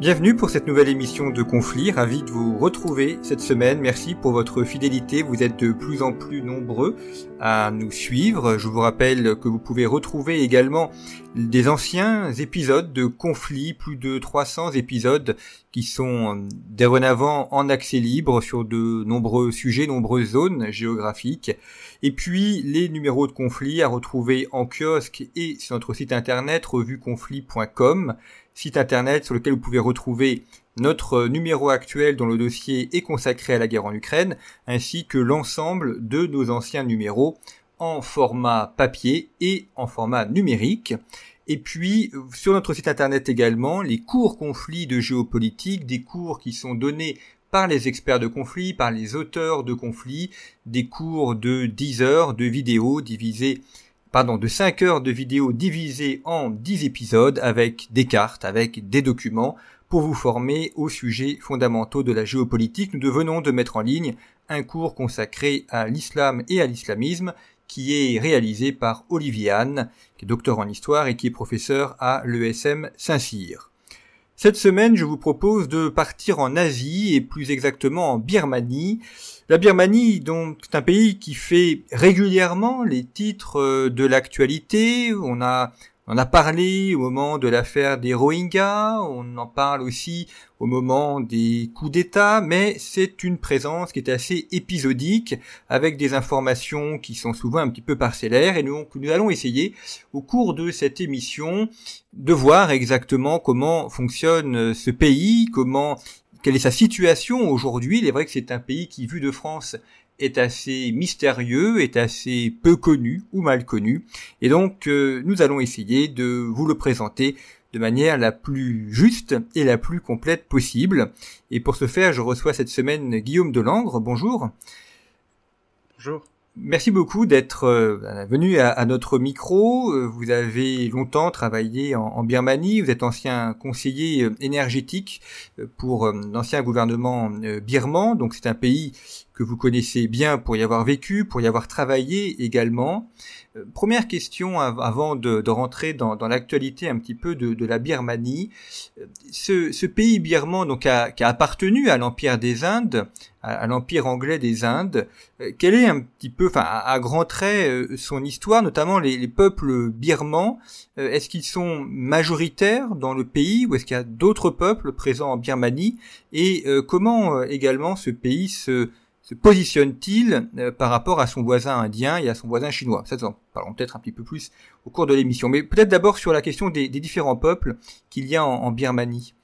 Bienvenue pour cette nouvelle émission de Conflit, ravi de vous retrouver cette semaine. Merci pour votre fidélité, vous êtes de plus en plus nombreux à nous suivre. Je vous rappelle que vous pouvez retrouver également des anciens épisodes de Conflit, plus de 300 épisodes qui sont dorénavant en accès libre sur de nombreux sujets, nombreuses zones géographiques. Et puis les numéros de Conflit à retrouver en kiosque et sur notre site internet revueconflit.com site internet sur lequel vous pouvez retrouver notre numéro actuel dont le dossier est consacré à la guerre en Ukraine, ainsi que l'ensemble de nos anciens numéros en format papier et en format numérique. Et puis, sur notre site internet également, les cours conflits de géopolitique, des cours qui sont donnés par les experts de conflits, par les auteurs de conflits, des cours de 10 heures de vidéos divisées pardon, de 5 heures de vidéo divisées en 10 épisodes avec des cartes, avec des documents pour vous former aux sujets fondamentaux de la géopolitique. Nous devenons de mettre en ligne un cours consacré à l'islam et à l'islamisme qui est réalisé par Olivier Anne, qui est docteur en histoire et qui est professeur à l'ESM Saint-Cyr. Cette semaine, je vous propose de partir en Asie et plus exactement en Birmanie. La Birmanie, donc, c'est un pays qui fait régulièrement les titres euh, de l'actualité. On a on a parlé au moment de l'affaire des Rohingyas, on en parle aussi au moment des coups d'État, mais c'est une présence qui est assez épisodique, avec des informations qui sont souvent un petit peu parcellaires, et donc nous allons essayer, au cours de cette émission, de voir exactement comment fonctionne ce pays, comment quelle est sa situation aujourd'hui. Il est vrai que c'est un pays qui, vu de France, est assez mystérieux, est assez peu connu ou mal connu. Et donc euh, nous allons essayer de vous le présenter de manière la plus juste et la plus complète possible. Et pour ce faire, je reçois cette semaine Guillaume Delangre. Bonjour. Bonjour. Merci beaucoup d'être euh, venu à, notre micro. Euh, vous avez longtemps travaillé en, Birmanie. Vous êtes ancien conseiller euh, énergétique pour l'ancien gouvernement birman. Donc c'est un pays que vous connaissez bien pour y avoir vécu, pour y avoir travaillé également. Euh, première question avant de, rentrer dans, l'actualité un petit peu de, la Birmanie. Euh, ce, pays birman donc qui a appartenu à l'empire des Indes, à, l'empire anglais des Indes, euh, quel est un petit peu, enfin à, grands traits, son histoire, notamment les, peuples birmans? Est-ce qu'ils sont majoritaires dans le pays ou est-ce qu'il y a d'autres peuples présents en Birmanie? Et comment également ce pays se se positionne-t-il euh, par rapport à son voisin indien et à son voisin chinois? Ça, en parlons peut-être un petit peu plus au cours de l'émission. Mais peut-être d'abord sur la question des, différents peuples qu'il y a en, Birmanie.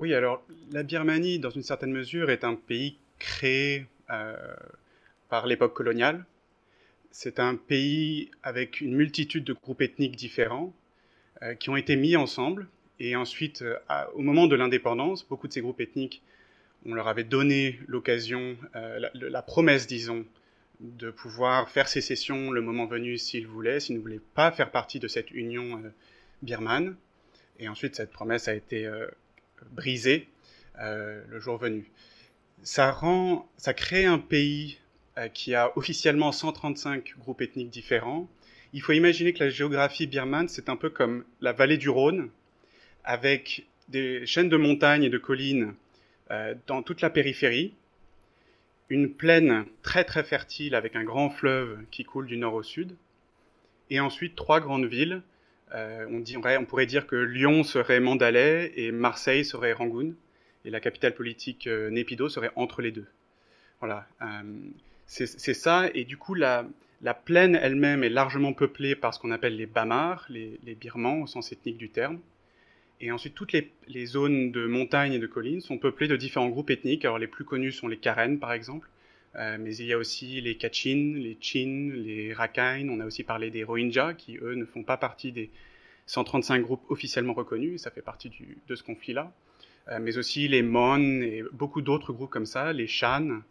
Oui, alors la Birmanie, dans une certaine mesure, est un pays créé euh, par l'époque coloniale. C'est un pays avec une multitude de groupes ethniques différents euh, qui ont été mis ensemble. Et ensuite, au moment de l'indépendance, beaucoup de ces groupes ethniques on leur avait donné l'occasion, euh, la, promesse, disons, de pouvoir faire sécession le moment venu s'ils voulaient, s'ils ne voulaient pas faire partie de cette union euh, birmane. Et ensuite, cette promesse a été euh, brisée le jour venu. Ça rend, ça crée un pays qui a officiellement 135 groupes ethniques différents. Il faut imaginer que la géographie birmane, c'est un peu comme la vallée du Rhône, avec des chaînes de montagnes et de collines dans toute la périphérie, une plaine très très fertile avec un grand fleuve qui coule du nord au sud, et ensuite trois grandes villes. Euh, on, on, pourrait dire que Lyon serait Mandalay et Marseille serait Rangoon, et la capitale politique euh, Népido serait entre les deux. Voilà, c'est ça, et du coup la, plaine elle-même est largement peuplée par ce qu'on appelle les Bamars, les, les Birmans au sens ethnique du terme. Et ensuite, toutes les, zones de montagnes et de collines sont peuplées de différents groupes ethniques. Alors, les plus connus sont les Karen, par exemple. Euh, mais il y a aussi les Kachin, les Chin, les Rakhine. On a aussi parlé des Rohingyas, qui, eux, ne font pas partie des 135 groupes officiellement reconnus. Ça fait partie de ce conflit-là. Euh, mais aussi les Mon et beaucoup d'autres groupes comme ça, les Shan.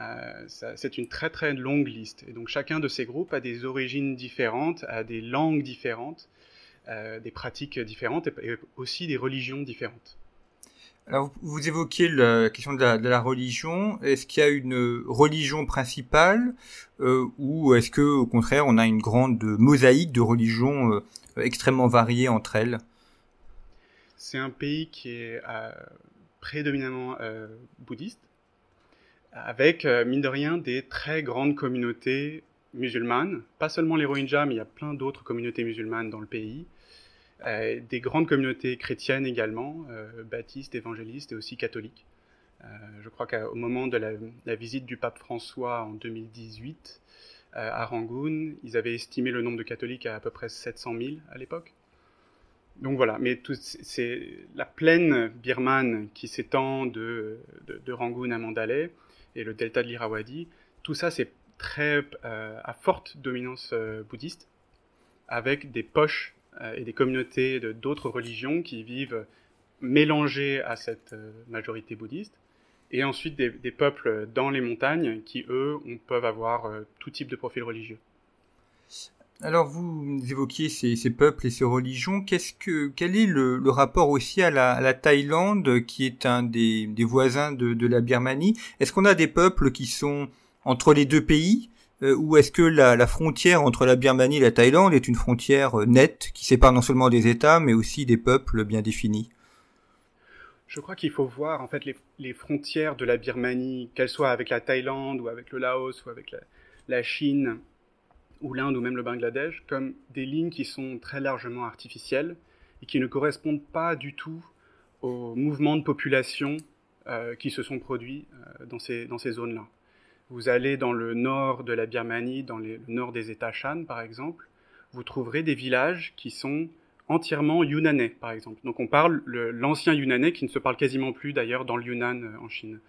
Euh, c'est une très très longue liste. Et donc chacun de ces groupes a des origines différentes, a des langues différentes, des pratiques différentes et, aussi des religions différentes. Alors, vous évoquez la question de la, religion. Est-ce qu'il y a une religion principale euh, ou est-ce que, au contraire, on a une grande mosaïque de religions euh, extrêmement variées entre elles? C'est un pays qui est prédominamment bouddhiste, avec, mine de rien, des très grandes communautés musulmanes, pas seulement les Rohingyas, mais il y a plein d'autres communautés musulmanes dans le pays, euh, des grandes communautés chrétiennes également, euh, baptistes, évangélistes et aussi catholiques. Euh, je crois qu'au moment de la, visite du pape François en 2018 à Rangoon, ils avaient estimé le nombre de catholiques à à peu près 700 000 à l'époque. Donc voilà, mais c'est la plaine birmane qui s'étend de, de, Rangoon à Mandalay et le delta de l'Irrawaddy, tout ça c'est très à forte dominance bouddhiste, avec des poches euh, et des communautés d'autres religions qui vivent mélangées à cette euh, majorité bouddhiste, et ensuite des, peuples dans les montagnes qui, eux, peuvent avoir euh, tout type de profil religieux. Alors vous évoquiez ces, peuples et ces religions. Quel est le, rapport aussi à la, Thaïlande, qui est un des, voisins de la Birmanie? Est-ce qu'on a des peuples qui sont entre les deux pays? Euh, ou est-ce que la, frontière entre la Birmanie et la Thaïlande est une frontière euh, nette qui sépare non seulement des États mais aussi des peuples bien définis? Je crois qu'il faut voir en fait les, frontières de la Birmanie, qu'elles soient avec la Thaïlande ou avec le Laos ou avec la, Chine ou l'Inde ou même le Bangladesh, comme des lignes qui sont très largement artificielles et qui ne correspondent pas du tout aux mouvements de population euh, qui se sont produits dans ces, dans ces zones-là. Vous allez dans le nord de la Birmanie, dans le nord des États Shan par exemple, vous trouverez des villages qui sont entièrement yunanais par exemple. Donc on parle l'ancien yunanais qui ne se parle quasiment plus d'ailleurs dans le Yunnan euh, en Chine.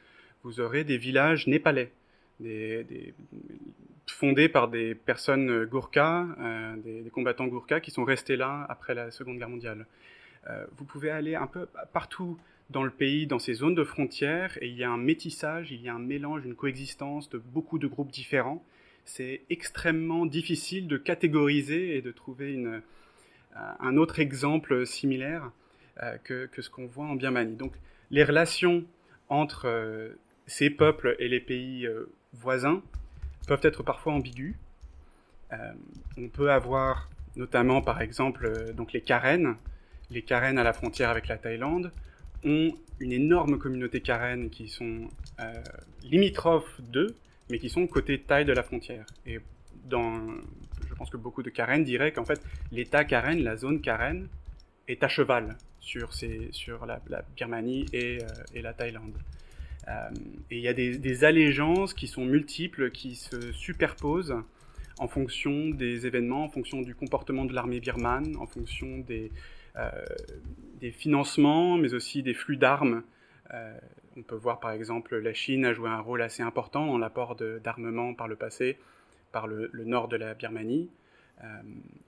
Vous aurez des villages népalais, fondés par des personnes gourkas, euh, des, combattants gourkas qui sont restés là après la Seconde Guerre mondiale. Euh, vous pouvez aller un peu partout dans le pays, dans ces zones de frontières, et il y a un métissage, il y a un mélange, une coexistence de beaucoup de groupes différents. C'est extrêmement difficile de catégoriser et de trouver euh, un autre exemple similaire euh, que, ce qu'on voit en Birmanie. Donc les relations entre euh, ces peuples et les pays voisins peuvent être parfois ambiguës. on peut avoir notamment par exemple donc les Karen, les Karen à la frontière avec la Thaïlande, ont une énorme communauté Karen qui sont euh, limitrophes d'eux, mais qui sont côté taille de la frontière. Et dans, je pense que beaucoup de Karen diraient qu'en fait, l'État Karen, la zone Karen, est à cheval sur, ces, sur la, Birmanie et, euh, et, la Thaïlande. Euh, et il y a des, allégeances qui sont multiples, qui se superposent en fonction des événements, en fonction du comportement de l'armée birmane, en fonction des, des financements, mais aussi des flux d'armes. Euh, on peut voir par exemple la Chine a joué un rôle assez important dans l'apport d'armement par le passé, par le, nord de la Birmanie. Euh,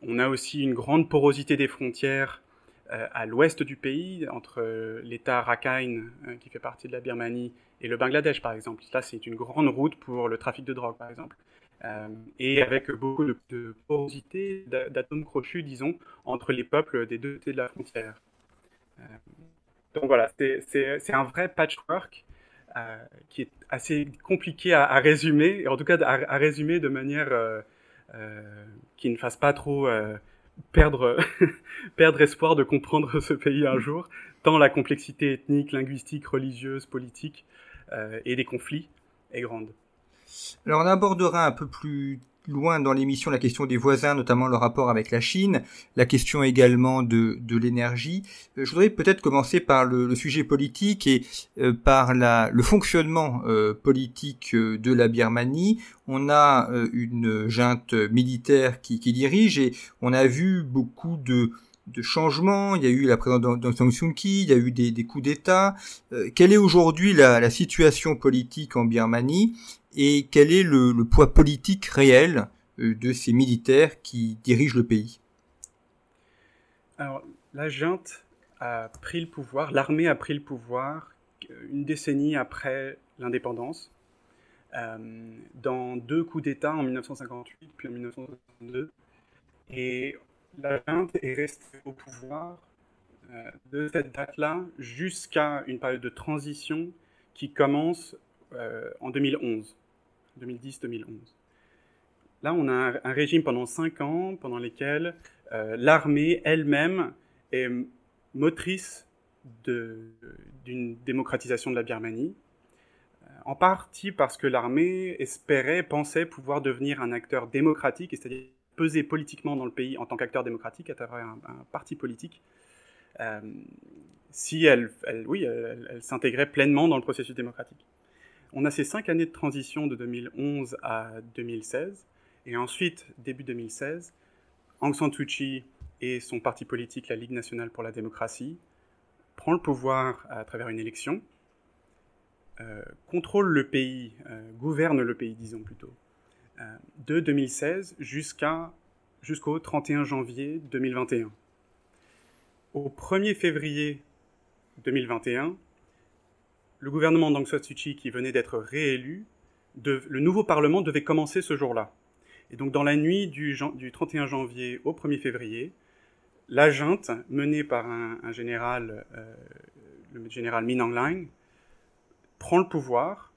on a aussi une grande porosité des frontières à l'ouest du pays, entre l'État Rakhine, qui fait partie de la Birmanie, et le Bangladesh, par exemple. Là, c'est une grande route pour le trafic de drogue, par exemple. Euh, et avec beaucoup de, porosité, d'atomes crochus, disons, entre les peuples des deux côtés de la frontière. Euh, donc voilà, c'est un vrai patchwork euh, qui est assez compliqué à, résumer, et en tout cas à, résumer de manière qui ne fasse pas trop perdre espoir de comprendre ce pays un jour, tant la complexité ethnique, linguistique, religieuse, politique et des conflits est grande. Alors on abordera un peu plus loin dans l'émission la question des voisins, notamment le rapport avec la Chine, la question également de, l'énergie. Euh, je voudrais peut-être commencer par le, sujet politique et euh, par la, le fonctionnement euh, politique de la Birmanie. On a une junte militaire qui dirige et on a vu beaucoup de de changements, il y a eu la présence d'Aung San Suu Kyi, il y a eu des, coups d'État. quelle est aujourd'hui la, situation politique en Birmanie et quel est le, poids politique réel euh, de ces militaires qui dirigent le pays? Alors, la junte a pris le pouvoir, l'armée a pris le pouvoir euh, une décennie après l'indépendance, euh, dans deux coups d'État en 1958 puis en 1962. Et la junte est restée au pouvoir de cette date-là jusqu'à une période de transition qui commence en 2011. 2010-2011. Là, on a un, régime pendant cinq ans pendant lesquels euh, l'armée elle-même est motrice d'une démocratisation de la Birmanie, en partie parce que l'armée espérait, pensait pouvoir devenir un acteur démocratique, c'est-à-dire peser politiquement dans le pays en tant qu'acteur démocratique à travers un, parti politique, euh, si elle, oui, elle, s'intégrait pleinement dans le processus démocratique. On a ces cinq années de transition de 2011 à 2016, et ensuite, début 2016, Aung San Suu Kyi et son parti politique, la Ligue nationale pour la démocratie, prend le pouvoir à travers une élection, euh, contrôle le pays, euh, gouverne le pays, disons plutôt, de 2016 jusqu'à, jusqu'au 31 janvier 2021. Au 1er février 2021, le gouvernement d'Aung San Suu Kyi, qui venait d'être réélu, le nouveau Parlement devait commencer ce jour-là. Et donc dans la nuit du, 31 janvier au 1er février, la junte, menée par un, général, le général Min Aung Hlaing, prend le pouvoir,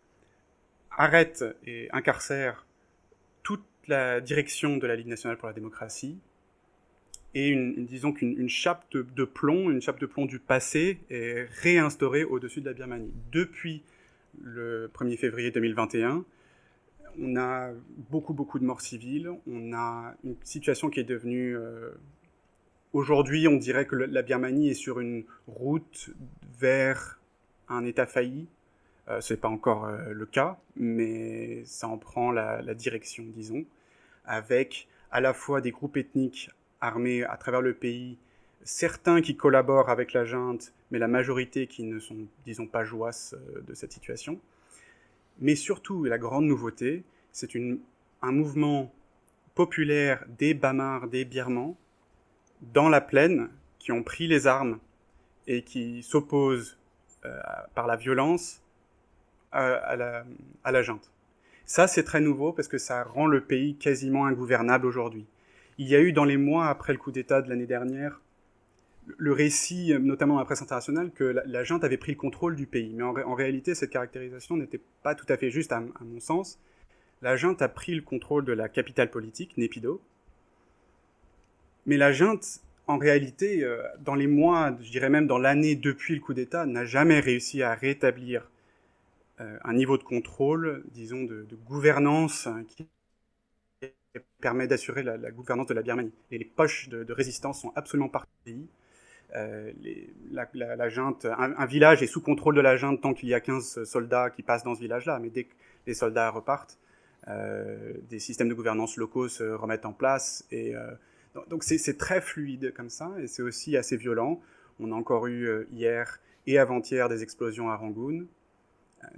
arrête et incarcère la direction de la Ligue nationale pour la démocratie, et une, disons qu'une chape de, plomb, une chape de plomb du passé est réinstaurée au-dessus de la Birmanie. Depuis le 1er février 2021, on a beaucoup, beaucoup de morts civiles, on a une situation qui est devenue... Euh, aujourd'hui, on dirait que la Birmanie est sur une route vers un État failli, euh, Ce n'est pas encore euh, le cas, mais ça en prend la, direction, disons, avec à la fois des groupes ethniques armés à travers le pays, certains qui collaborent avec la junte, mais la majorité qui ne sont, disons, pas joasses euh, de cette situation. Mais surtout, la grande nouveauté, c'est un mouvement populaire des Bamars, des Birmans, dans la plaine, qui ont pris les armes et qui s'opposent par la violence à, la, à la junte. Ça, c'est très nouveau parce que ça rend le pays quasiment ingouvernable aujourd'hui. Il y a eu dans les mois après le coup d'État de l'année dernière le récit, notamment dans la presse internationale, que la, junte avait pris le contrôle du pays. Mais en, réalité, cette caractérisation n'était pas tout à fait juste à, à, mon sens. La junte a pris le contrôle de la capitale politique, Népido. Mais la junte, en réalité, euh, dans les mois, je dirais même dans l'année depuis le coup d'État, n'a jamais réussi à rétablir un niveau de contrôle, disons, de, gouvernance qui permet d'assurer la, gouvernance de la Birmanie. Et les poches de, résistance sont absolument partout. Euh, la, junte, un, village est sous contrôle de la junte tant qu'il y a 15 soldats qui passent dans ce village-là, mais dès que les soldats repartent, euh, des systèmes de gouvernance locaux se remettent en place. Donc c'est très fluide comme ça, et c'est aussi assez violent. On a encore eu hier et avant-hier des explosions à Rangoon,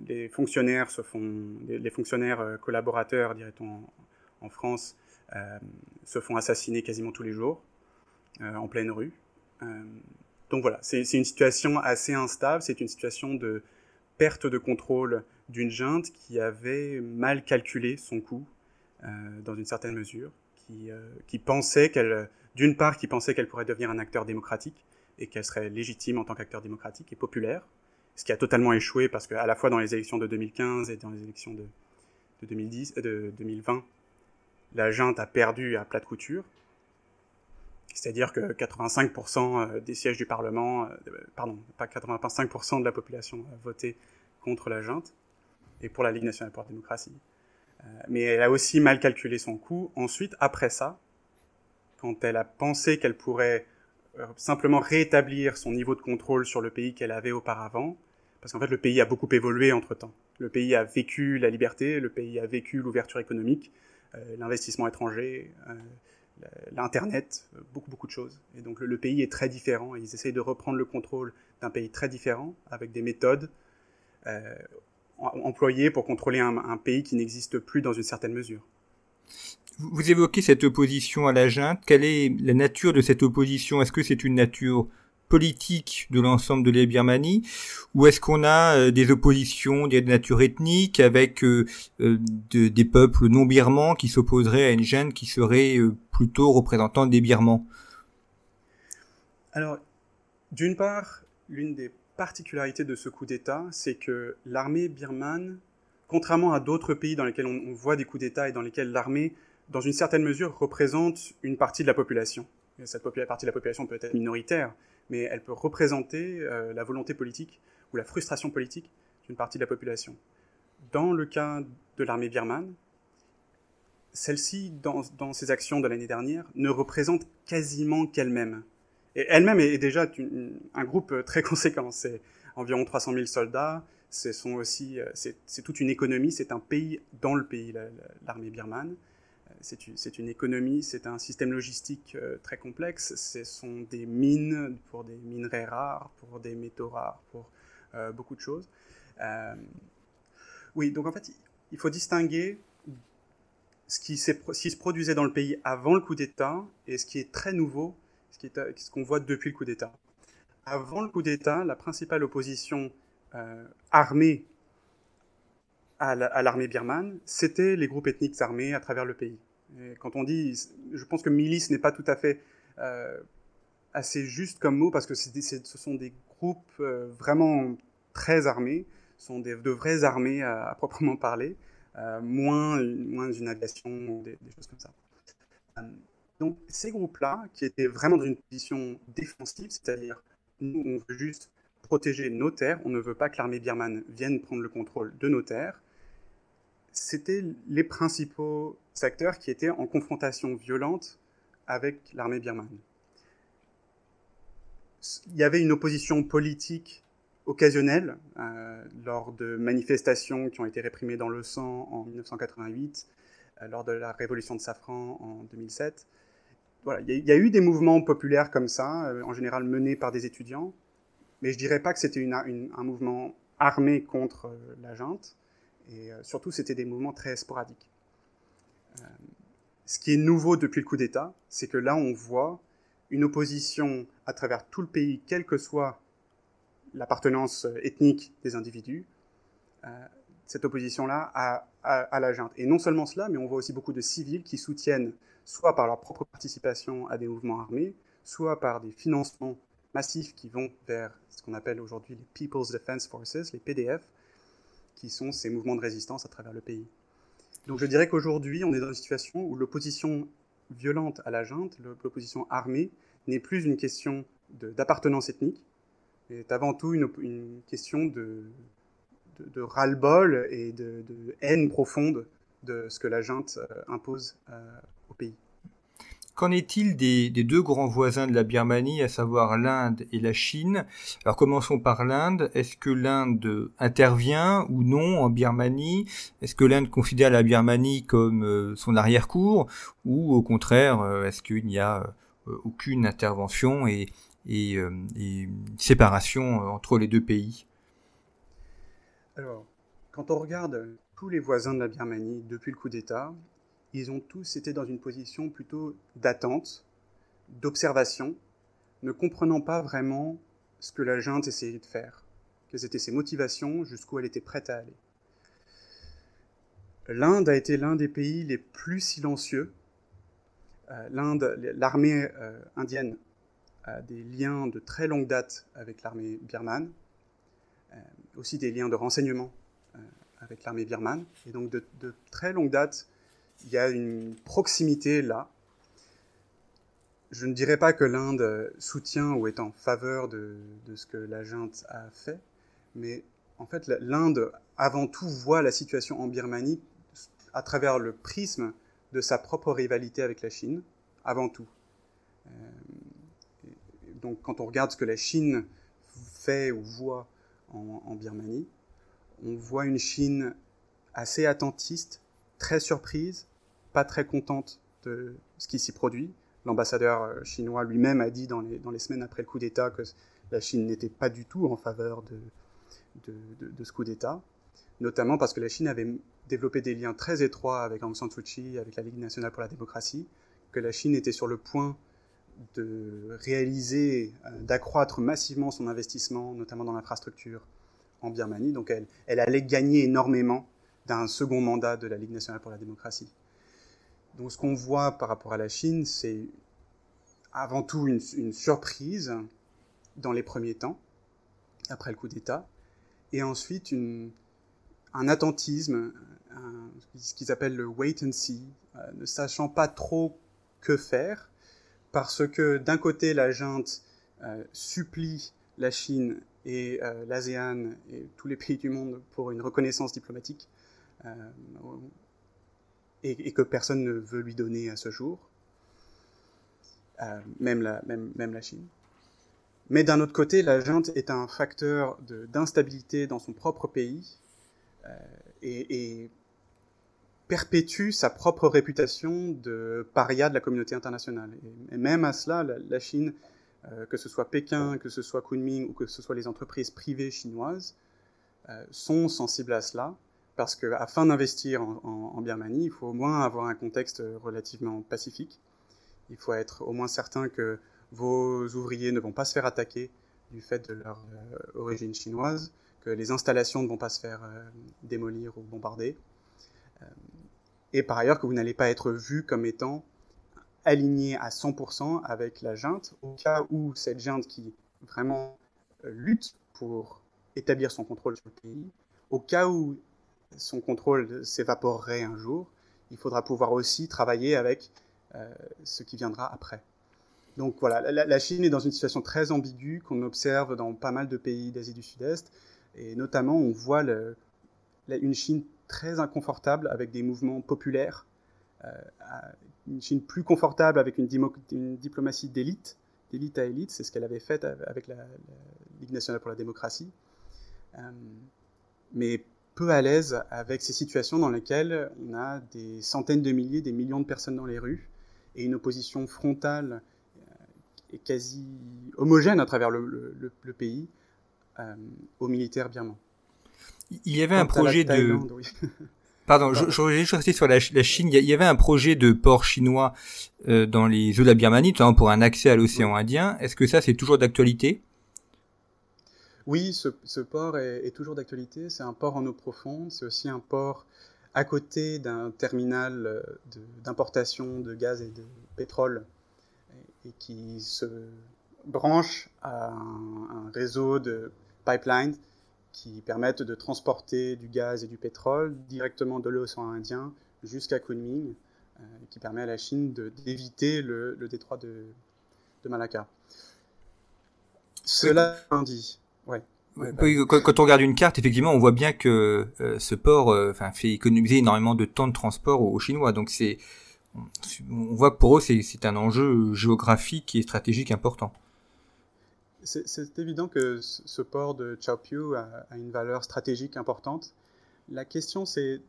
les fonctionnaires se font, les, fonctionnaires euh, collaborateurs, dirait-on en, France, euh, se font assassiner quasiment tous les jours euh, en pleine rue. donc voilà, c'est une situation assez instable, c'est une situation de perte de contrôle d'une junte qui avait mal calculé son coût dans une certaine mesure, qui, pensait qu'elle, d'une part, qui pensait qu'elle pourrait devenir un acteur démocratique et qu'elle serait légitime en tant qu'acteur démocratique et populaire, ce qui a totalement échoué parce qu'à la fois dans les élections de 2015 et dans les élections de, 2010, de 2020, la junte a perdu à plat de couture. C'est-à-dire que 85% euh, des sièges du Parlement, euh, pardon, pas 85% de la population a voté contre la junte et pour la Ligue nationale pour la démocratie. Euh, mais elle a aussi mal calculé son coût. Ensuite, après ça, quand elle a pensé qu'elle pourrait simplement rétablir son niveau de contrôle sur le pays qu'elle avait auparavant, parce qu'en fait, le pays a beaucoup évolué entre-temps. Le pays a vécu la liberté, le pays a vécu l'ouverture économique, euh, l'investissement étranger, euh, l'Internet, euh, beaucoup, beaucoup de choses. Et donc le, pays est très différent. Ils essayent de reprendre le contrôle d'un pays très différent, avec des méthodes employées pour contrôler un pays qui n'existe plus dans une certaine mesure. Vous évoquez cette opposition à la junte. Quelle est la nature de cette opposition? Est-ce que c'est une nature politique de l'ensemble de la Birmanie ou est-ce qu'on a euh, des oppositions de nature ethnique avec euh, euh, des peuples non birmans qui s'opposeraient à une gêne qui serait plutôt représentante des birmans? Alors, d'une part, l'une des particularités de ce coup d'État, c'est que l'armée birmane, contrairement à d'autres pays dans lesquels on voit des coups d'État et dans lesquels l'armée, dans une certaine mesure, représente une partie de la population, cette partie de la population peut être minoritaire, mais elle peut représenter la volonté politique ou la frustration politique d'une partie de la population. Dans le cas de l'armée birmane, celle-ci, dans, ses actions de l'année dernière, ne représente quasiment qu'elle-même. Et elle-même est déjà un groupe très conséquent. C'est environ 300 000 soldats. C'est aussi, c'est toute une économie. C'est un pays dans le pays, l'armée birmane. C'est une économie, c'est un système logistique euh, très complexe. Ce sont des mines pour des minerais rares, pour des métaux rares, pour euh, beaucoup de choses. Euh, oui, donc en fait, il faut distinguer ce qui, se produisait dans le pays avant le coup d'État et ce qui est très nouveau, ce qu'on voit depuis le coup d'État. Avant le coup d'État, la principale opposition armée à l'armée birmane, c'était les groupes ethniques armés à travers le pays. Quand on dit, je pense que milice n'est pas tout à fait euh, assez juste comme mot parce que ce sont des groupes euh, vraiment très armés, sont des, de vraies armées à proprement parler. Euh, moins, moins une aviation, des, choses comme ça. Donc ces groupes-là, qui étaient vraiment dans une position défensive, c'est-à-dire nous, on veut juste protéger nos terres, on ne veut pas que l'armée birmane vienne prendre le contrôle de nos terres, c'était les principaux acteurs qui étaient en confrontation violente avec l'armée birmane. Il y avait une opposition politique occasionnelles euh, lors de manifestations qui ont été réprimées dans le sang en 1988, euh, lors de la révolution de Safran en 2007. Voilà, il y, a eu des mouvements populaires comme ça, euh, en général menés par des étudiants, mais je dirais pas que c'était un mouvement armé contre la junte, et surtout c'était des mouvements très sporadiques. ce qui est nouveau depuis le coup d'État, c'est que là on voit une opposition à travers tout le pays, quel que soit l'appartenance ethnique des individus, euh, cette opposition-là à, la junte. Et non seulement cela, mais on voit aussi beaucoup de civils qui soutiennent, soit par leur propre participation à des mouvements armés, soit par des financements massifs qui vont vers ce qu'on appelle aujourd'hui les People's Defense Forces, les PDF, qui sont ces mouvements de résistance à travers le pays. Donc je dirais qu'aujourd'hui, on est dans une situation où l'opposition violente à la junte, l'opposition armée, n'est plus une question d'appartenance ethnique, est avant tout une, question de, de, ras-le-bol et de, haine profonde de ce que la junte euh, impose euh, au pays. Qu'en est-il des, deux grands voisins de la Birmanie, à savoir l'Inde et la Chine? Alors commençons par l'Inde. Est-ce que l'Inde intervient ou non en Birmanie? Est-ce que l'Inde considère la Birmanie comme euh, son arrière-cour? Ou au contraire, est-ce qu'il n'y a aucune intervention et, euh, séparation euh, entre les deux pays? Alors, quand on regarde tous les voisins de la Birmanie depuis le coup d'État, ils ont tous été dans une position plutôt d'attente, d'observation, ne comprenant pas vraiment ce que la junte essayait de faire, quelles étaient ses motivations, jusqu'où elle était prête à aller. L'Inde a été l'un des pays les plus silencieux. Euh, L'Inde, l'armée indienne des liens de très longue date avec l'armée birmane, euh, aussi des liens de renseignement euh, avec l'armée birmane. Et donc de, très longue date, il y a une proximité là. Je ne dirais pas que l'Inde soutient ou est en faveur de, ce que la junte a fait, mais en fait l'Inde avant tout voit la situation en Birmanie à travers le prisme de sa propre rivalité avec la Chine, avant tout. Euh, donc quand on regarde ce que la Chine fait ou voit en, Birmanie, on voit une Chine assez attentiste, très surprise, pas très contente de ce qui s'y produit. L'ambassadeur euh, chinois lui-même a dit dans les, semaines après le coup d'État que la Chine n'était pas du tout en faveur de, ce coup d'État, notamment parce que la Chine avait développé des liens très étroits avec Aung San Suu Kyi, avec la Ligue nationale pour la démocratie, que la Chine était sur le point de réaliser, euh, d'accroître massivement son investissement, notamment dans l'infrastructure en Birmanie. Donc elle allait gagner énormément d'un second mandat de la Ligue nationale pour la démocratie. Donc ce qu'on voit par rapport à la Chine, c'est avant tout une, surprise dans les premiers temps, après le coup d'État, et ensuite un attentisme, ce qu'ils appellent le wait and see, euh, ne sachant pas trop que faire, parce que d'un côté, la junte supplie la Chine et l'ASEAN et tous les pays du monde pour une reconnaissance diplomatique et, que personne ne veut lui donner à ce jour, même, la, même, même la Chine. Mais d'un autre côté, la junte est un facteur d'instabilité dans son propre pays euh, et, perpétue sa propre réputation de paria de la communauté internationale. Et, même à cela, la, Chine, euh, que ce soit Pékin, que ce soit Kunming ou que ce soit les entreprises privées chinoises, euh, sont sensibles à cela parce qu'afin d'investir en, en, Birmanie, il faut au moins avoir un contexte relativement pacifique. Il faut être au moins certain que vos ouvriers ne vont pas se faire attaquer du fait de leur euh, origine chinoise, que les installations ne vont pas se faire euh, démolir ou bombarder, euh, et par ailleurs que vous n'allez pas être vu comme étant aligné à 100% avec la junte, au cas où cette junte qui vraiment lutte pour établir son contrôle sur le pays, au cas où son contrôle s'évaporerait un jour, il faudra pouvoir aussi travailler avec ce qui viendra après. Donc voilà, la, Chine est dans une situation très ambiguë qu'on observe dans pas mal de pays d'Asie du Sud-Est. Et notamment, on voit une Chine très inconfortable avec des mouvements populaires, euh, une Chine plus confortable avec une, diplomatie d'élite, d'élite à élite, c'est ce qu'elle avait fait avec la, Ligue nationale pour la démocratie, euh, mais peu à l'aise avec ces situations dans lesquelles on a des centaines de milliers, des millions de personnes dans les rues, et une opposition frontale est quasi homogène à travers le, pays euh, aux militaires birmans. Il y avait un projet de... Pardon, je, je voulais juste rester sur la, Chine. Il y avait un projet de port chinois euh, dans les eaux de la Birmanie, notamment pour un accès à l'océan Indien. Est-ce que ça, c'est toujours d'actualité? Oui, ce, port est, toujours d'actualité. C'est un port en eau profonde. C'est aussi un port à côté d'un terminal euh, d'importation de, gaz et de pétrole et qui se branche à un, réseau de pipelines qui permettent de transporter du gaz et du pétrole directement de l'océan Indien jusqu'à Kunming, euh, qui permet à la Chine d'éviter le, détroit de, Malacca. Cela dit, ouais. Quand, on regarde une carte, effectivement, on voit bien que euh, ce port euh, fait économiser énormément de temps de transport aux Chinois. Donc c'est on voit que pour eux, c'est un enjeu géographique et stratégique important. C'est évident que ce port de Chaopiu a, a, une valeur stratégique importante. La question, c'est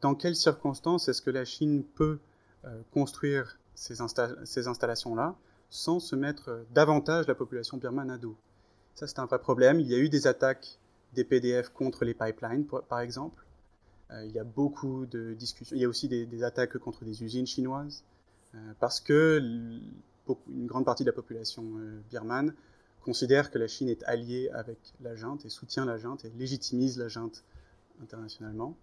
dans quelles circonstances est-ce que la Chine peut euh, construire ces, installations-là sans se mettre davantage la population birmane à dos? Ça, c'est un vrai problème. Il y a eu des attaques des PDF contre les pipelines, par exemple. Euh, il y a beaucoup de discussions. Il y a aussi des, attaques contre des usines chinoises, euh, parce que une grande partie de la population euh, birmane considère que la Chine est alliée avec la junte et soutient la junte et légitimise la junte internationalement.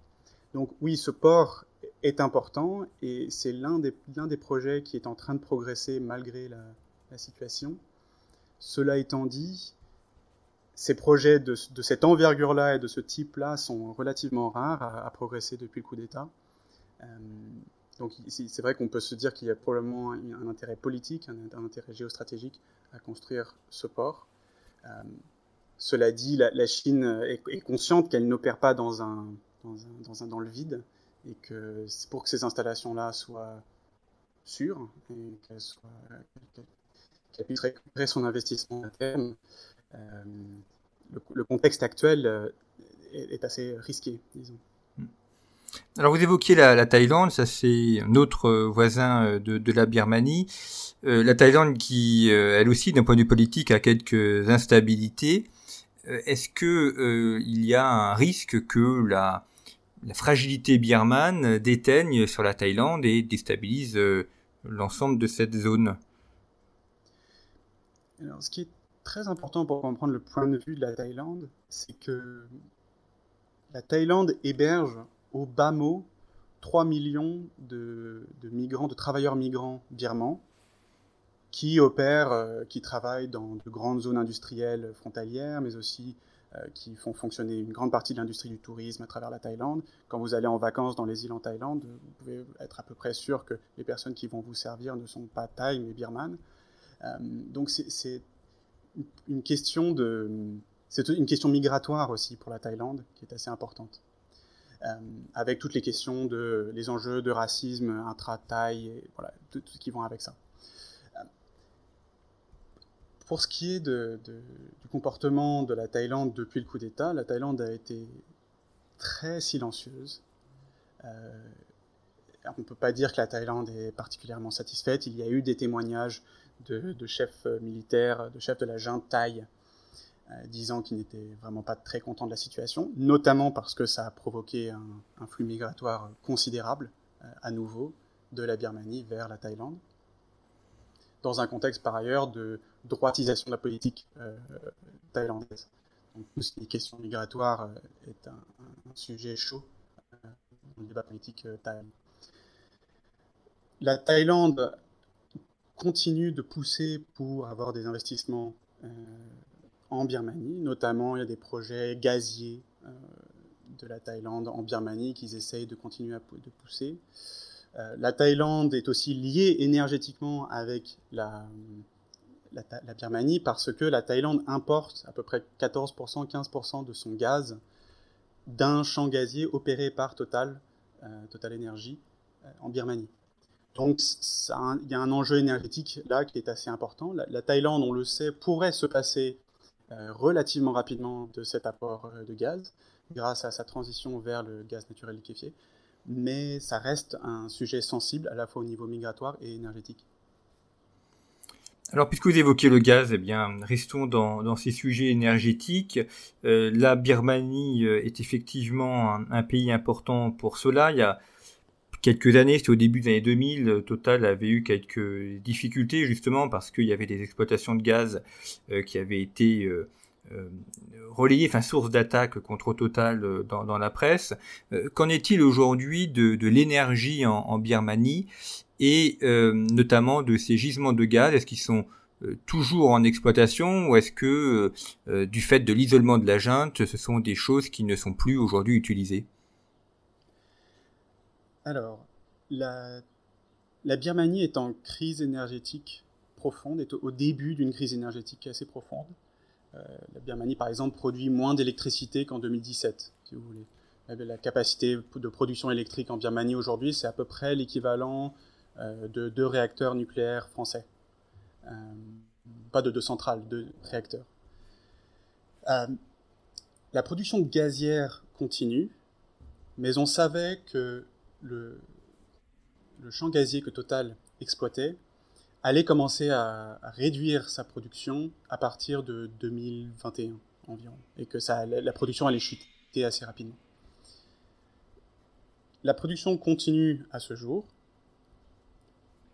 Donc oui, ce port est important et c'est l'un des, des projets qui est en train de progresser malgré la, la situation. Cela étant dit, ces projets de, cette envergure-là et de ce type-là sont relativement rares à, progresser depuis le coup d'État. Euh, donc c'est vrai qu'on peut se dire qu'il y a probablement un, intérêt politique, un, intérêt géostratégique à construire ce port. Euh, cela dit, la, Chine est, consciente qu'elle n'opère pas dans, un, dans, le vide et que pour que ces installations-là soient sûres et qu'elle puisse récupérer son investissement à terme, euh, le, contexte actuel euh, est, assez risqué, disons. Hmm. Alors vous évoquiez la, Thaïlande, ça c'est notre voisin euh, de, la Birmanie. la Thaïlande qui, elle aussi, d'un point de vue politique, a quelques instabilités. Est-ce que il y a un risque que la, la fragilité birmane déteigne sur la Thaïlande et déstabilise l'ensemble de cette zone? Alors, ce qui est très important pour comprendre le point de vue de la Thaïlande, c'est que la Thaïlande héberge au bas mot 3 millions de, migrants, de travailleurs migrants birmans qui opèrent, euh, qui travaillent dans de grandes zones industrielles frontalières, mais aussi euh, qui font fonctionner une grande partie de l'industrie du tourisme à travers la Thaïlande. Quand vous allez en vacances dans les îles en Thaïlande, vous pouvez être à peu près sûr que les personnes qui vont vous servir ne sont pas thaï mais birmanes. donc c'est une question de, c'est une question migratoire aussi pour la Thaïlande qui est assez importante. avec toutes les questions de les enjeux de racisme intra-thaï voilà, tout, ce qui vont avec ça. Pour ce qui est de, du comportement de la Thaïlande depuis le coup d'État, la Thaïlande a été très silencieuse. Euh, on ne peut pas dire que la Thaïlande est particulièrement satisfaite. Il y a eu des témoignages de, chefs militaires, de chefs de la junte thaï, euh, disant qu'ils n'étaient vraiment pas très contents de la situation, notamment parce que ça a provoqué un, flux migratoire considérable, euh, à nouveau, de la Birmanie vers la Thaïlande dans un contexte par ailleurs de droitisation de la politique euh, thaïlandaise. Donc tout ce qui est question euh, un, sujet chaud euh, dans le débat politique thaïlandais. La Thaïlande continue de pousser pour avoir des investissements en Birmanie, notamment il y a des projets gaziers de la Thaïlande en Birmanie qu'ils essayent de continuer à pousser. Euh, la Thaïlande est aussi liée énergétiquement avec la, Birmanie parce que la Thaïlande importe à peu près 14%, 15% de son gaz d'un champ gazier opéré par Total, euh, Total Energy, euh, en Birmanie. Donc il y a un enjeu énergétique là qui est assez important. La, Thaïlande, on le sait, pourrait se passer relativement rapidement de cet apport de gaz grâce à sa transition vers le gaz naturel liquéfié mais ça reste un sujet sensible à la fois au niveau migratoire et énergétique. Alors, puisque vous évoquez le gaz, eh bien, restons dans, ces sujets énergétiques. Euh, la Birmanie euh, est effectivement un, pays important pour cela. Il y a quelques années, c'était au début des années 2000, Total avait eu quelques difficultés justement parce qu'il y avait des exploitations de gaz euh, qui avaient été euh, relayé, enfin source d'attaque contre Total euh, dans, la presse. Euh, qu'en est-il aujourd'hui de, l'énergie en, Birmanie et notamment de ces gisements de gaz? Est-ce qu'ils sont toujours en exploitation ou est-ce que du fait de l'isolement de la junte, ce sont des choses qui ne sont plus aujourd'hui utilisées? Alors, la, Birmanie est en crise énergétique profonde, est au début d'une crise énergétique assez profonde. Euh, la Birmanie, par exemple, produit moins d'électricité qu'en 2017, si vous voulez. La capacité de production électrique en Birmanie aujourd'hui, c'est à peu près l'équivalent euh, de deux réacteurs nucléaires français. Euh, pas de deux centrales, deux réacteurs. la production gazière continue, mais on savait que le, champ gazier que Total exploitait allait commencer à, réduire sa production à partir de 2021 environ, et que la, production allait chuter assez rapidement. La production continue à ce jour.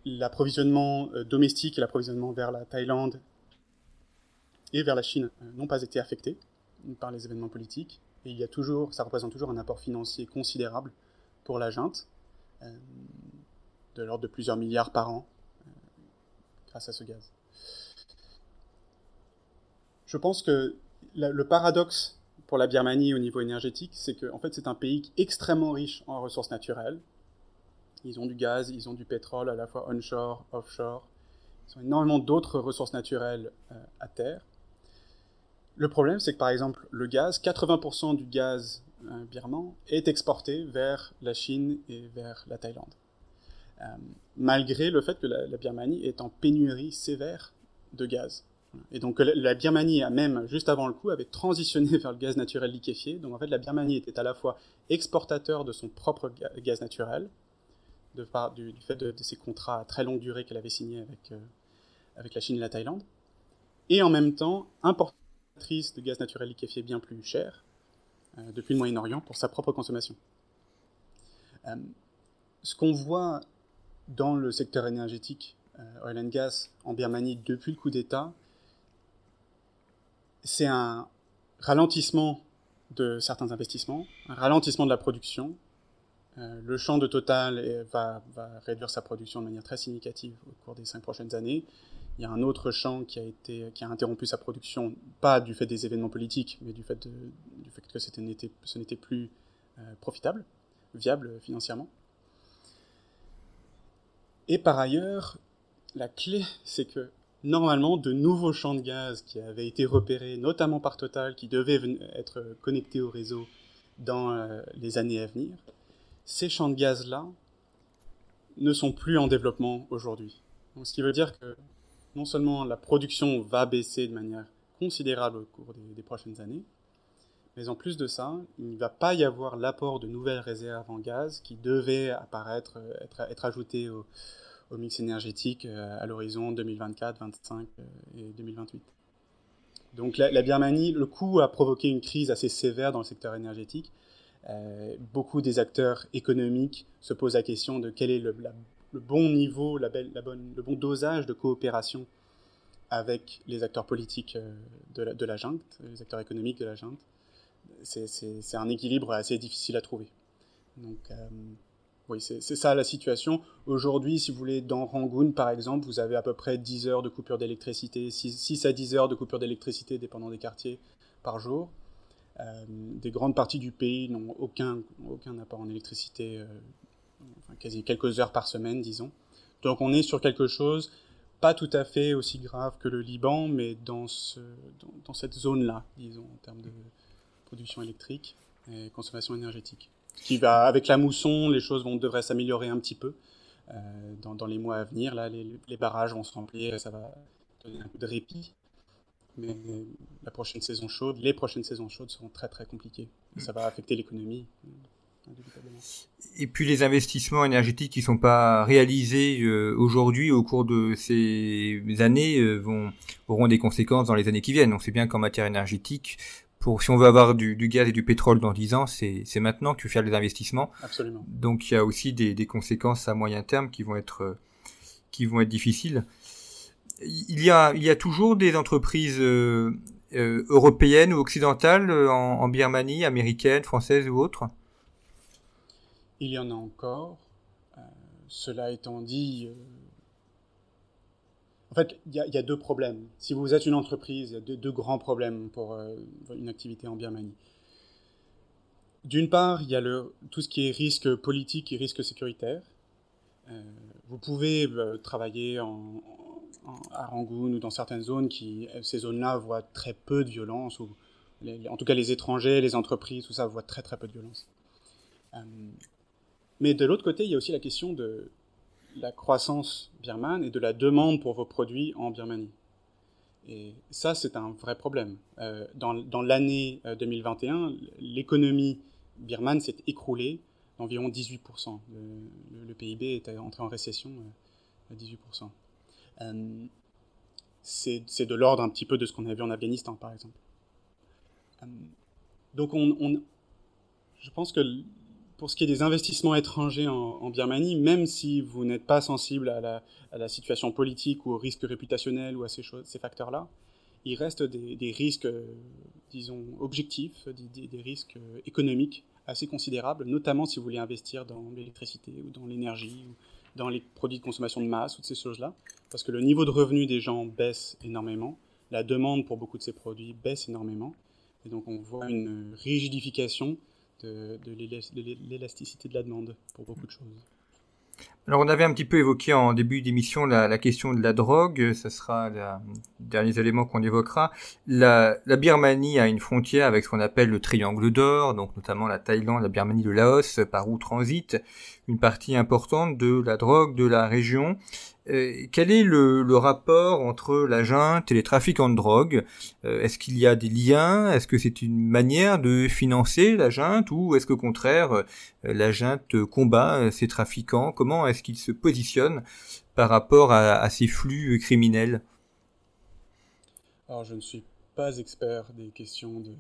L'approvisionnement euh, domestique et l'approvisionnement vers la Thaïlande et vers la Chine euh, n'ont pas été affectés par les événements politiques. Et il y a toujours, ça représente toujours un apport financier considérable pour la junte, euh, de l'ordre de plusieurs milliards par an grâce à ce gaz. Je pense que le paradoxe pour la Birmanie au niveau énergétique, c'est que en fait, c'est un pays extrêmement riche en ressources naturelles. Ils ont du gaz, ils ont du pétrole à la fois onshore, offshore. Ils ont énormément d'autres ressources naturelles euh, à terre. Le problème, c'est que par exemple, le gaz, 80% du gaz euh, birman est exporté vers la Chine et vers la Thaïlande. Euh, malgré le fait que la, Birmanie est en pénurie sévère de gaz. Et donc la, Birmanie a même, juste avant le coup, avait transitionné vers le gaz naturel liquéfié. Donc en fait, la Birmanie était à la fois exportateur de son propre gaz naturel, de par, du, fait de, ses contrats à très longue durée qu'elle avait signés avec, euh, avec la Chine et la Thaïlande, et en même temps importatrice de gaz naturel liquéfié bien plus cher depuis le Moyen-Orient pour sa propre consommation. ce qu'on voit dans le secteur énergétique, euh, oil and gas, en Birmanie depuis le coup d'État, c'est un ralentissement de certains investissements, un ralentissement de la production. Euh, le champ de Total va, réduire sa production de manière très significative au cours des cinq prochaines années. Il y a un autre champ qui a, été, qui a interrompu sa production, pas du fait des événements politiques, mais du fait, du fait que ce n'était plus euh, profitable, viable financièrement. Et par ailleurs, la clé, c'est que normalement, de nouveaux champs de gaz qui avaient été repérés, notamment par Total, qui devaient être connectés au réseau dans euh, les années à venir, ces champs de gaz-là ne sont plus en développement aujourd'hui. Ce qui veut dire que non seulement la production va baisser de manière considérable au cours des, prochaines années, mais en plus de ça, il ne va pas y avoir l'apport de nouvelles réserves en gaz qui devaient apparaître, être, être ajoutées au, mix énergétique euh, à l'horizon 2024, 2025 euh, et 2028. Donc la, Birmanie, le coup a provoqué une crise assez sévère dans le secteur énergétique. Euh, beaucoup des acteurs économiques se posent la question de quel est le, bon niveau, la, bonne, le bon dosage de coopération avec les acteurs politiques euh, de la, de la junte, les acteurs économiques de la junte. C'est un équilibre assez difficile à trouver. Donc, euh, oui, c'est ça la situation. Aujourd'hui, si vous voulez, dans Rangoon, par exemple, vous avez à peu près 10 heures de coupure d'électricité, 6, à 10 heures de coupure d'électricité, dépendant des quartiers, par jour. Euh, des grandes parties du pays n'ont aucun, aucun apport en électricité, enfin, quasi quelques heures par semaine, disons. Donc on est sur quelque chose pas tout à fait aussi grave que le Liban, mais dans, ce, dans, dans cette zone-là, disons, en termes de production électrique et consommation énergétique qui va avec la mousson, les choses vont devraient s'améliorer un petit peu euh, dans, les mois à venir. Là, les, barrages vont se remplir, ça va donner un peu de répit. Mais la prochaine saison chaude, les prochaines saisons chaudes seront très très compliquées. Ça va affecter l'économie. Et puis les investissements énergétiques qui sont pas réalisés euh, aujourd'hui au cours de ces années euh, vont auront des conséquences dans les années qui viennent. On sait bien qu'en matière énergétique, pour si on veut avoir du, du gaz et du pétrole dans 10 ans, c'est maintenant que tu fais des investissements. Absolument. Donc il y a aussi des, des, conséquences à moyen terme qui vont être euh, qui vont être difficiles. Il y a il y a toujours des entreprises euh, euh, européennes ou occidentales en, en, Birmanie, américaines, françaises ou autres. Il y en a encore. cela étant dit, en fait, il y, a deux problèmes. Si vous êtes une entreprise, il y a deux, grands problèmes pour euh, une activité en Birmanie. D'une part, il y a tout ce qui est risque politique et risque sécuritaire. Euh, vous pouvez euh, travailler à Rangoon ou dans certaines zones qui, ces zones-là, voient très peu de violence, ou en tout cas les étrangers, les entreprises, tout ça voient très très peu de violence. Mais de l'autre côté, il y a aussi la question de la croissance birmane et de la demande pour vos produits en Birmanie. Et ça, c'est un vrai problème. Euh, dans, l'année 2021, euh, l'économie birmane s'est écroulée d'environ 18%. Le, le, PIB est entré en récession euh, à 18%. Euh, c'est de l'ordre un petit peu de ce qu'on a vu en Afghanistan, par exemple. Euh, donc, on, on, je pense que pour ce qui est des investissements étrangers en, Birmanie, même si vous n'êtes pas sensible à la, situation politique ou au risque réputationnel ou à ces, facteurs-là, il reste des, risques, euh, disons, objectifs, des, risques euh, économiques assez considérables, notamment si vous voulez investir dans l'électricité ou dans l'énergie ou dans les produits de consommation de masse ou de ces choses-là, parce que le niveau de revenu des gens baisse énormément, la demande pour beaucoup de ces produits baisse énormément, et donc on voit une rigidification de, l'élasticité de la demande pour beaucoup de choses. Alors on avait un petit peu évoqué en début d'émission la, question de la drogue, ce sera le dernier élément qu'on évoquera. La, Birmanie a une frontière avec ce qu'on appelle le triangle d'or, donc notamment la Thaïlande, la Birmanie, le Laos, par où transite une partie importante de la drogue de la région. Euh, quel est le, rapport entre la junte et les trafiquants de drogue? Euh, Est-ce qu'il y a des liens? Est-ce que c'est une manière de financer la junte ou est-ce qu'au contraire euh, la junte combat ces trafiquants? Comment est-ce qu'ils se positionnent par rapport à, ces flux criminels? Alors je ne suis pas expert des questions de,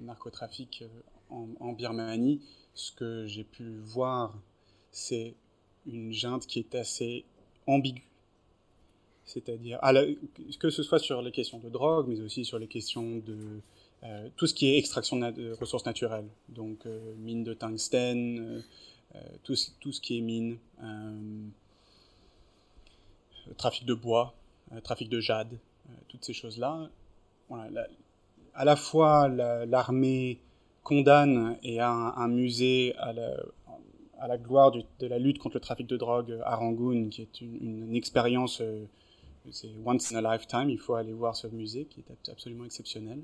narcotrafic en Birmanie. Ce que j'ai pu voir, c'est une junte qui est assez ambiguë c'est-à-dire que ce soit sur les questions de drogue, mais aussi sur les questions de euh, tout ce qui est extraction de ressources naturelles, donc euh, mine de tungstène, euh, tout, tout, ce qui est mine, trafic de bois, trafic de jade, toutes ces choses-là. Voilà, à la fois l'armée condamne et a un, musée à la, à la gloire de la lutte contre le trafic de drogue à Rangoon, qui est une expérience c'est once in a lifetime, il faut aller voir ce musée qui est absolument exceptionnel.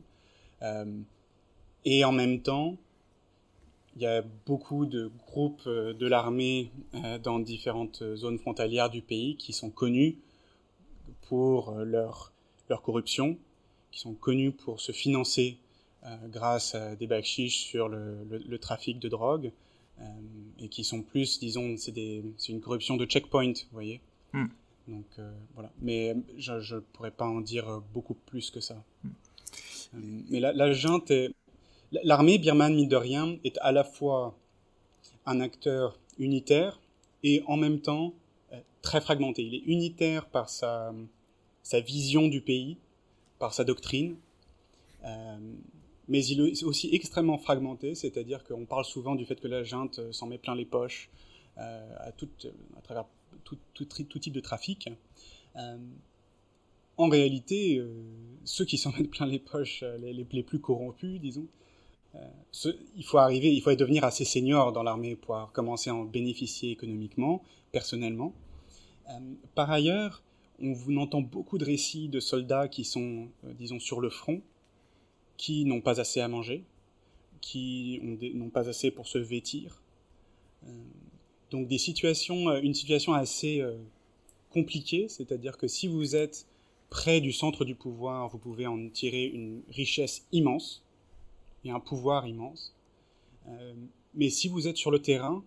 et en même temps, il y a beaucoup de groupes de l'armée dans différentes zones frontalières du pays qui sont connus pour leur, corruption, qui sont connus pour se financer grâce à des bakshish sur le, trafic de drogue, euh, et qui sont plus, disons, c'est une corruption de checkpoint, vous voyez. Hmm. Donc euh, voilà. Mais je ne pourrais pas en dire beaucoup plus que ça. Hmm. Euh, mais la, la junte L'armée birmane, mine de rien, est à la fois un acteur unitaire et en même temps très fragmenté. Il est unitaire par sa, sa vision du pays, par sa doctrine, mais il est aussi extrêmement fragmenté, c'est-à-dire qu'on parle souvent du fait que la junte euh, s'en met plein les poches euh, à, tout, à, travers tout, tout, type de trafic. Euh, en réalité, ceux qui s'en mettent plein les poches, les, les, plus corrompus, disons, il faut arriver, il faut devenir assez senior dans l'armée pour commencer à en bénéficier économiquement, personnellement. par ailleurs, on entend beaucoup de récits de soldats qui sont, disons, sur le front, qui n'ont pas assez à manger, qui n'ont pas assez pour se vêtir. Euh, donc des situations, euh, une situation assez euh, compliquée, c'est-à-dire que si vous êtes près du centre du pouvoir, vous pouvez en tirer une richesse immense et un pouvoir immense. mais si vous êtes sur le terrain,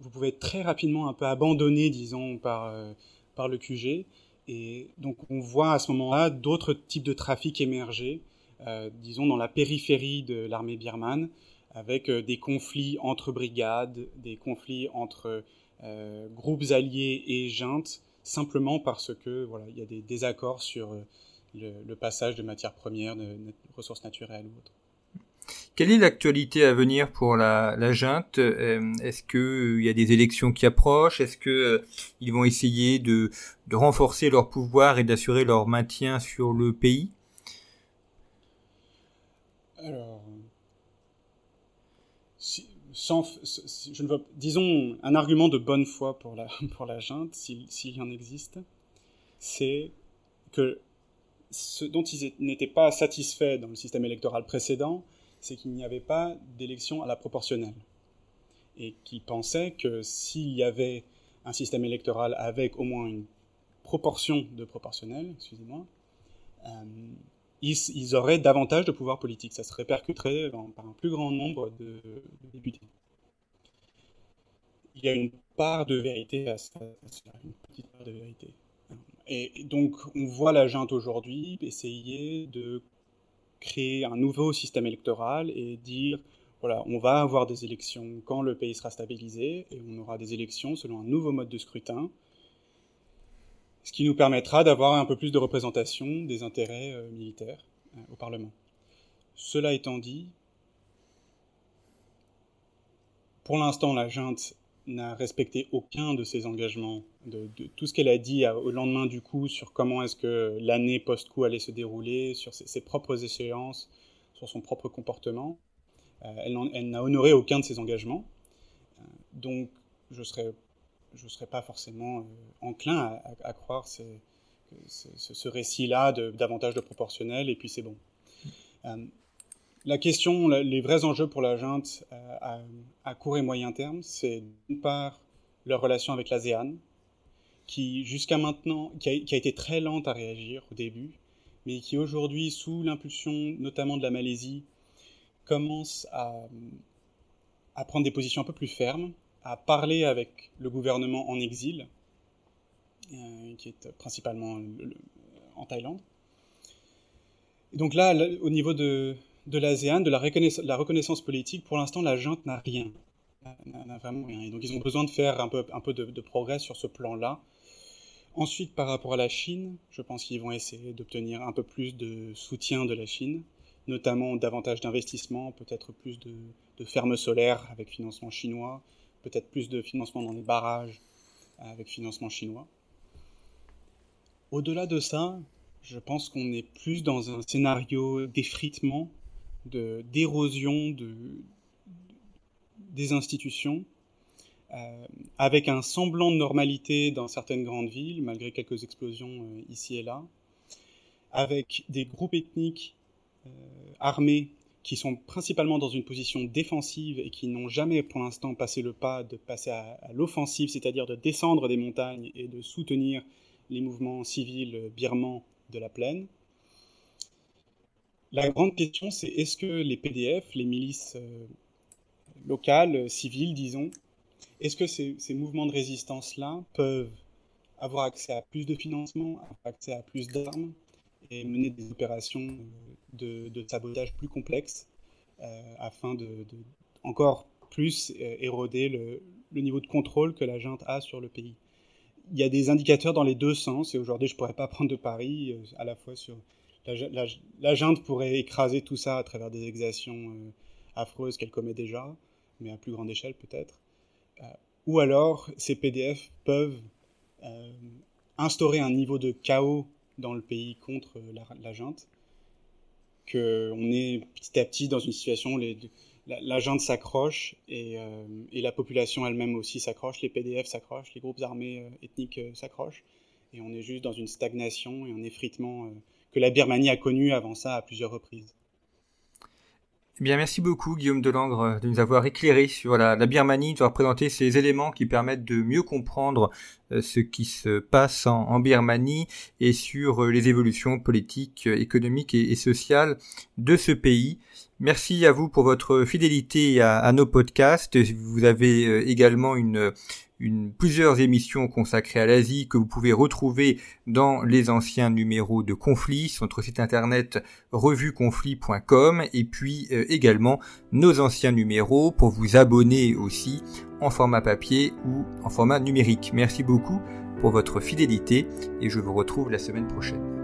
vous pouvez être très rapidement un peu abandonné, disons, par, par le QG. Et donc on voit à ce moment-là d'autres types de trafic émerger, euh, disons, dans la périphérie de l'armée birmane, avec euh, des conflits entre brigades, des conflits entre euh, groupes alliés et juntes, simplement parce que voilà, il y a des désaccords sur le, passage de matières premières, de, ressources naturelles ou autres. Quelle est l'actualité à venir pour la, la junte? Est-ce qu'il y a des élections qui approchent? Est-ce qu'ils vont essayer de, de, renforcer leur pouvoir et d'assurer leur maintien sur le pays? Alors, je ne vois, disons un argument de bonne foi pour la, pour la junte, s'il y en existe, c'est que ce dont ils n'étaient pas satisfaits dans le système électoral précédent, c'est qu'il n'y avait pas d'élection à la proportionnelle. Et qu'ils pensaient que s'il y avait un système électoral avec au moins une proportion de proportionnel, excusez-moi, euh, ils, auraient davantage de pouvoir politique. Ça se répercuterait par un plus grand nombre de, députés. Il y a une part de vérité à ça, une petite part de vérité. Et donc, on voit la junte aujourd'hui essayer de créer un nouveau système électoral et dire voilà, on va avoir des élections quand le pays sera stabilisé et on aura des élections selon un nouveau mode de scrutin ce qui nous permettra d'avoir un peu plus de représentation des intérêts euh, militaires euh, au Parlement. Cela étant dit, pour l'instant, la junte n'a respecté aucun de ses engagements, de, tout ce qu'elle a dit au lendemain du coup sur comment est-ce que l'année post-coup allait se dérouler, sur ses, propres échéances, sur son propre comportement. Euh, elle n'a honoré aucun de ses engagements. donc, je serais je ne serais pas forcément euh, enclin à, croire ce, ce, récit-là davantage de proportionnel, et puis c'est bon. Euh, la question, les vrais enjeux pour la junte euh, à, court et moyen terme, c'est d'une part leur relation avec l'ASEAN, qui jusqu'à maintenant, qui a, qui a, été très lente à réagir au début, mais qui aujourd'hui, sous l'impulsion notamment de la Malaisie, commence à, à prendre des positions un peu plus fermes à parler avec le gouvernement en exil, euh, qui est principalement en Thaïlande. donc là, au niveau de, de l'ASEAN, de la reconnaissance, politique, pour l'instant, la junte n'a rien. N'a vraiment rien. Et donc ils ont besoin de faire un peu, un peu de, progrès sur ce plan-là. Ensuite, par rapport à la Chine, je pense qu'ils vont essayer d'obtenir un peu plus de soutien de la Chine, notamment davantage d'investissements, peut-être plus de fermes solaires avec financement chinois, peut-être plus de financement dans les barrages avec financement chinois. Au-delà de ça, je pense qu'on est plus dans un scénario d'effritement, d'érosion de, des institutions, avec un semblant de normalité dans certaines grandes villes, malgré quelques explosions ici et là, avec des groupes ethniques armés qui sont principalement dans une position défensive et qui n'ont jamais pour l'instant passé le pas de passer à, l'offensive, c'est-à-dire de descendre des montagnes et de soutenir les mouvements civils birmans de la plaine. La grande question, c'est est-ce que les PDF, les milices euh, locales, civiles, disons, est-ce que ces, ces, mouvements de résistance-là peuvent avoir accès à plus de financement, avoir accès à plus d'armes, et mener des opérations euh, de, sabotage plus complexes euh, afin de, encore plus euh, éroder le, niveau de contrôle que la junte a sur le pays. Il y a des indicateurs dans les deux sens, et aujourd'hui je ne pourrais pas prendre de pari à la fois sur... La, la, junte pourrait écraser tout ça à travers des exactions affreuses qu'elle commet déjà, mais à plus grande échelle peut-être. ou alors ces PDF peuvent instaurer un niveau de chaos dans le pays contre la, la junte, qu'on est petit à petit dans une situation où la, junte s'accroche et, euh, et, la population elle-même aussi s'accroche, les PDF s'accrochent, les groupes armés euh, ethniques euh, s'accrochent, et on est juste dans une stagnation et un effritement que la Birmanie a connu avant ça à plusieurs reprises. Eh bien, merci beaucoup Guillaume Delangre euh, de nous avoir éclairé sur la, Birmanie, de nous avoir présenté ces éléments qui permettent de mieux comprendre euh, ce qui se passe en, Birmanie et sur euh, les évolutions politiques, économiques et, sociales de ce pays. Merci à vous pour votre fidélité à, à nos podcasts. Vous avez également une plusieurs émissions consacrées à l'Asie que vous pouvez retrouver dans les anciens numéros de Conflit sur notre site internet revueconflit.com et puis euh, également nos anciens numéros pour vous abonner aussi en format papier ou en format numérique. Merci beaucoup pour votre fidélité et je vous retrouve la semaine prochaine.